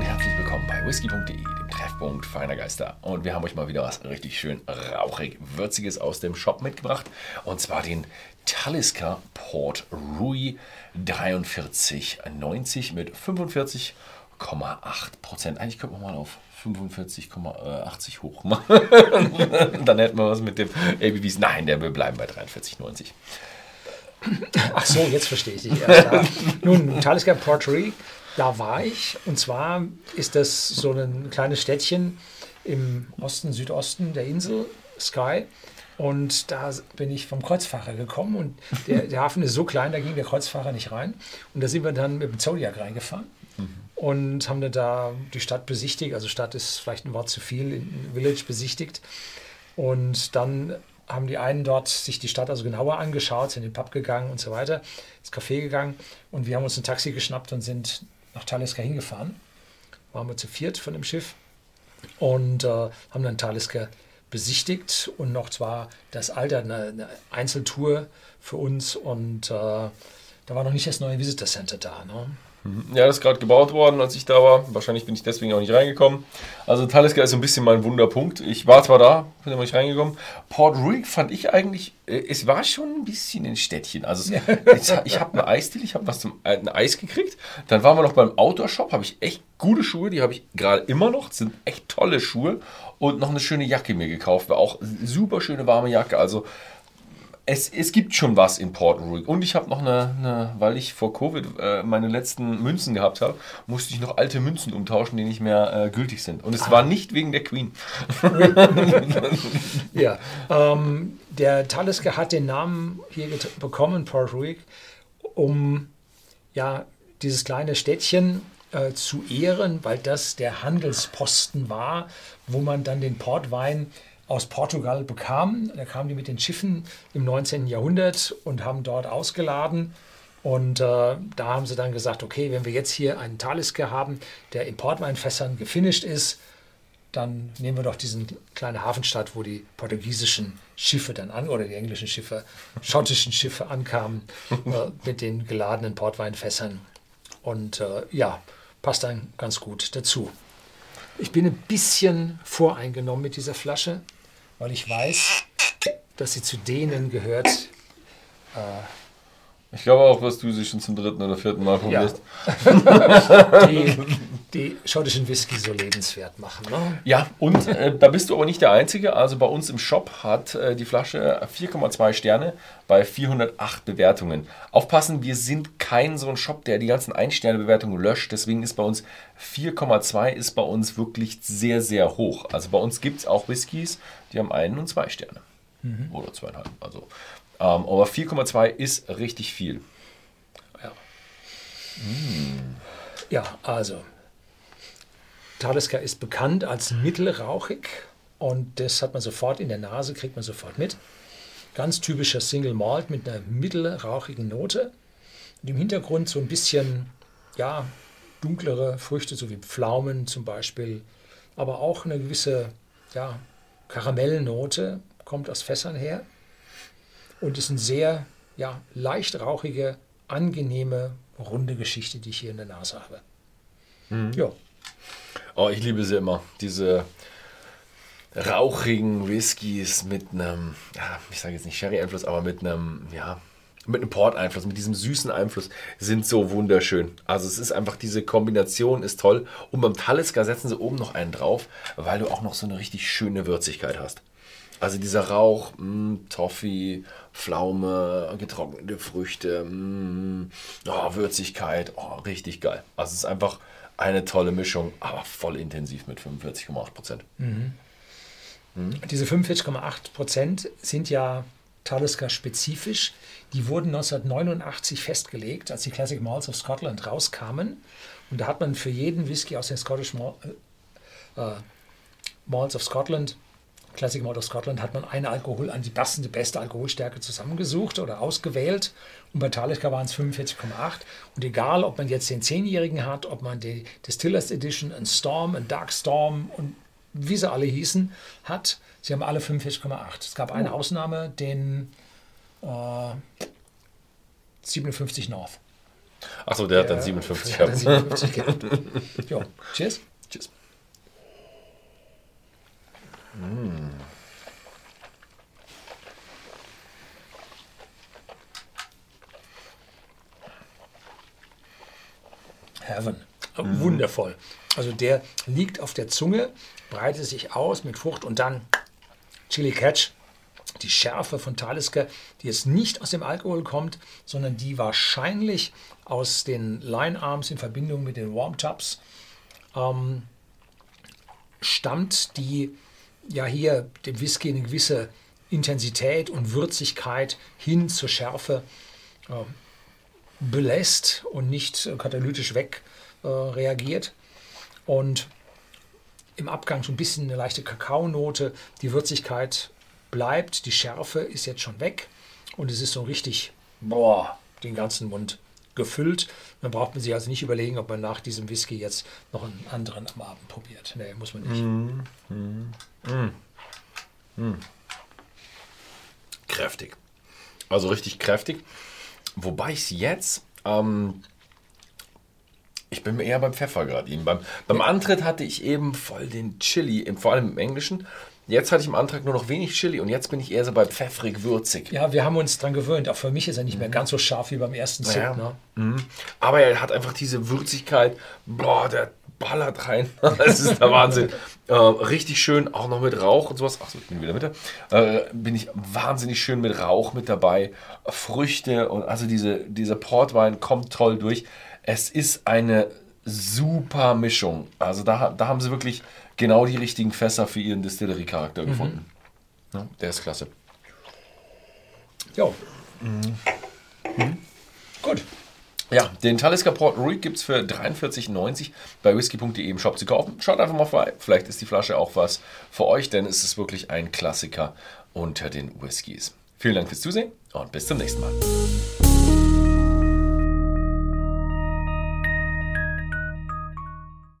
und herzlich willkommen bei whisky.de, dem Treffpunkt feiner Geister. Und wir haben euch mal wieder was richtig schön rauchig, würziges aus dem Shop mitgebracht. Und zwar den Talisker Port Rui 4390 mit 45,8 Prozent. Eigentlich könnte man mal auf 45,80 hoch machen. Dann hätten wir was mit dem ABVs. Nein, der will bleiben bei 43,90. Ach so, jetzt verstehe ich dich erst. Ja. Nun, Talisker Port Rui da war ich. Und zwar ist das so ein kleines Städtchen im Osten, Südosten der Insel, Sky. Und da bin ich vom Kreuzfahrer gekommen und der, der, Hafen ist so klein, da ging der Kreuzfahrer nicht rein. Und da sind wir dann mit dem Zodiac reingefahren mhm. und haben dann da die Stadt besichtigt. Also Stadt ist vielleicht ein Wort zu viel, Village besichtigt. Und dann haben die einen dort sich die Stadt also genauer angeschaut, sind in den Pub gegangen und so weiter, ins Café gegangen. Und wir haben uns ein Taxi geschnappt und sind nach Talisker hingefahren. Waren wir zu viert von dem Schiff und äh, haben dann Talisker besichtigt und noch zwar das Alter, eine, eine Einzeltour für uns und äh, da war noch nicht das neue Visitor Center da. Ne? Ja, das ist gerade gebaut worden, als ich da war. Wahrscheinlich bin ich deswegen auch nicht reingekommen. Also Talisker ist so ein bisschen mein Wunderpunkt. Ich war zwar da, bin aber nicht reingekommen. Port Ruick fand ich eigentlich, äh, es war schon ein bisschen ein Städtchen. Also es, ich habe eine Eisdiele, ich habe was zum äh, ein Eis gekriegt. Dann waren wir noch beim Outdoor-Shop, habe ich echt gute Schuhe, die habe ich gerade immer noch. Das sind echt tolle Schuhe. Und noch eine schöne Jacke mir gekauft. War auch super schöne warme Jacke. Also es, es gibt schon was in Port Ruick. Und ich habe noch eine, eine, weil ich vor Covid äh, meine letzten Münzen gehabt habe, musste ich noch alte Münzen umtauschen, die nicht mehr äh, gültig sind. Und es ah. war nicht wegen der Queen. ja, ähm, der Talisker hat den Namen hier bekommen, Port Ruick, um ja, dieses kleine Städtchen äh, zu ehren, weil das der Handelsposten war, wo man dann den Portwein aus Portugal bekamen. Da kamen die mit den Schiffen im 19. Jahrhundert und haben dort ausgeladen. Und äh, da haben sie dann gesagt, okay, wenn wir jetzt hier einen Talisker haben, der in Portweinfässern gefinisht ist, dann nehmen wir doch diesen kleinen Hafenstadt, wo die portugiesischen Schiffe dann an, oder die englischen Schiffe, schottischen Schiffe ankamen äh, mit den geladenen Portweinfässern. Und äh, ja, passt dann ganz gut dazu. Ich bin ein bisschen voreingenommen mit dieser Flasche weil ich weiß, dass sie zu denen gehört. Äh, ich glaube auch, dass du sie schon zum dritten oder vierten Mal probierst. Ja. die, die schottischen Whisky so lebenswert machen. Ne? Ja, und äh, da bist du aber nicht der Einzige. Also bei uns im Shop hat äh, die Flasche 4,2 Sterne bei 408 Bewertungen. Aufpassen, wir sind kein so ein Shop, der die ganzen Ein-Sterne-Bewertungen löscht. Deswegen ist bei uns 4,2 ist bei uns wirklich sehr, sehr hoch. Also bei uns gibt es auch Whiskys, die haben einen und zwei Sterne. Mhm. Oder zweieinhalb. Also aber 4,2 ist richtig viel. Ja. Mm. Ja, also Talisker ist bekannt als mittelrauchig und das hat man sofort in der Nase, kriegt man sofort mit. Ganz typischer Single Malt mit einer mittelrauchigen Note. Und im Hintergrund so ein bisschen, ja, dunklere Früchte, so wie Pflaumen zum Beispiel, aber auch eine gewisse, ja, Karamellnote kommt aus Fässern her und ist eine sehr ja, leicht rauchige, angenehme, runde Geschichte, die ich hier in der Nase habe. Mhm. Ja. Oh, ich liebe sie immer. Diese rauchigen Whiskys mit einem, ja, ich sage jetzt nicht Sherry-Einfluss, aber mit einem, ja, mit einem Port-Einfluss, mit diesem süßen Einfluss, sind so wunderschön. Also es ist einfach, diese Kombination ist toll. Und beim Talisker setzen sie oben noch einen drauf, weil du auch noch so eine richtig schöne Würzigkeit hast. Also dieser Rauch, mh, mm, Toffee, Pflaume, getrocknete Früchte, mh, mm, oh, Würzigkeit, oh, richtig geil. Also es ist einfach eine tolle Mischung, aber voll intensiv mit 45,8 Prozent. Mhm. Mhm. Diese 45,8 Prozent sind ja Talisker spezifisch. Die wurden 1989 festgelegt, als die Classic Malts of Scotland rauskamen. Und da hat man für jeden Whisky aus den Scottish Mal, äh, äh Malts of Scotland Classic Malt of Scotland hat man eine Alkohol an die passende, beste Alkoholstärke zusammengesucht oder ausgewählt. Und bei Talisker waren es 45,8. Und egal, ob man jetzt den 10-Jährigen hat, ob man die Distillers Edition, ein Storm, ein Dark Storm und wie sie alle hießen, hat, sie haben alle 45,8. Es gab eine oh. Ausnahme, den äh, 57 North. Achso, der hat dann 57 Der hat dann gehabt. 57 gehabt. Jo, cheers. Tschüss. Heaven. Wundervoll. Also der liegt auf der Zunge, breitet sich aus mit Frucht und dann Chili Catch. Die Schärfe von Talisker, die jetzt nicht aus dem Alkohol kommt, sondern die wahrscheinlich aus den Line Arms in Verbindung mit den Warm Tubs ähm, stammt, die ja hier dem Whisky eine gewisse Intensität und Würzigkeit hin zur Schärfe belässt und nicht äh, katalytisch weg äh, reagiert. Und im Abgang so ein bisschen eine leichte Kakaonote. Die Würzigkeit bleibt, die Schärfe ist jetzt schon weg und es ist so richtig, boah, den ganzen Mund gefüllt. Dann braucht man sich also nicht überlegen, ob man nach diesem Whisky jetzt noch einen anderen am Abend probiert. Nee, muss man nicht. Kräftig. Also richtig kräftig. Wobei ich es jetzt, ähm, ich bin eher beim Pfeffer gerade eben. Beim, beim Antritt hatte ich eben voll den Chili, vor allem im Englischen. Jetzt hatte ich im Antrag nur noch wenig Chili und jetzt bin ich eher so bei pfeffrig würzig. Ja, wir haben uns dran gewöhnt. Auch für mich ist er nicht mehr ganz so scharf wie beim ersten Zug. Ja. Ne? Mhm. Aber er hat einfach diese Würzigkeit. Boah, der ballert rein. Das ist der Wahnsinn. äh, richtig schön, auch noch mit Rauch und sowas. Achso, ich bin wieder mit. Äh, bin ich wahnsinnig schön mit Rauch mit dabei. Früchte und also diese, dieser Portwein kommt toll durch. Es ist eine super Mischung. Also da, da haben sie wirklich genau die richtigen Fässer für ihren Distillery-Charakter gefunden. Ja, der ist klasse. Jo. Gut. Ja, den Talisker Port Ruick gibt es für 43,90 bei whisky.de im Shop zu kaufen. Schaut einfach mal vorbei. Vielleicht ist die Flasche auch was für euch, denn es ist wirklich ein Klassiker unter den Whiskys. Vielen Dank fürs Zusehen und bis zum nächsten Mal.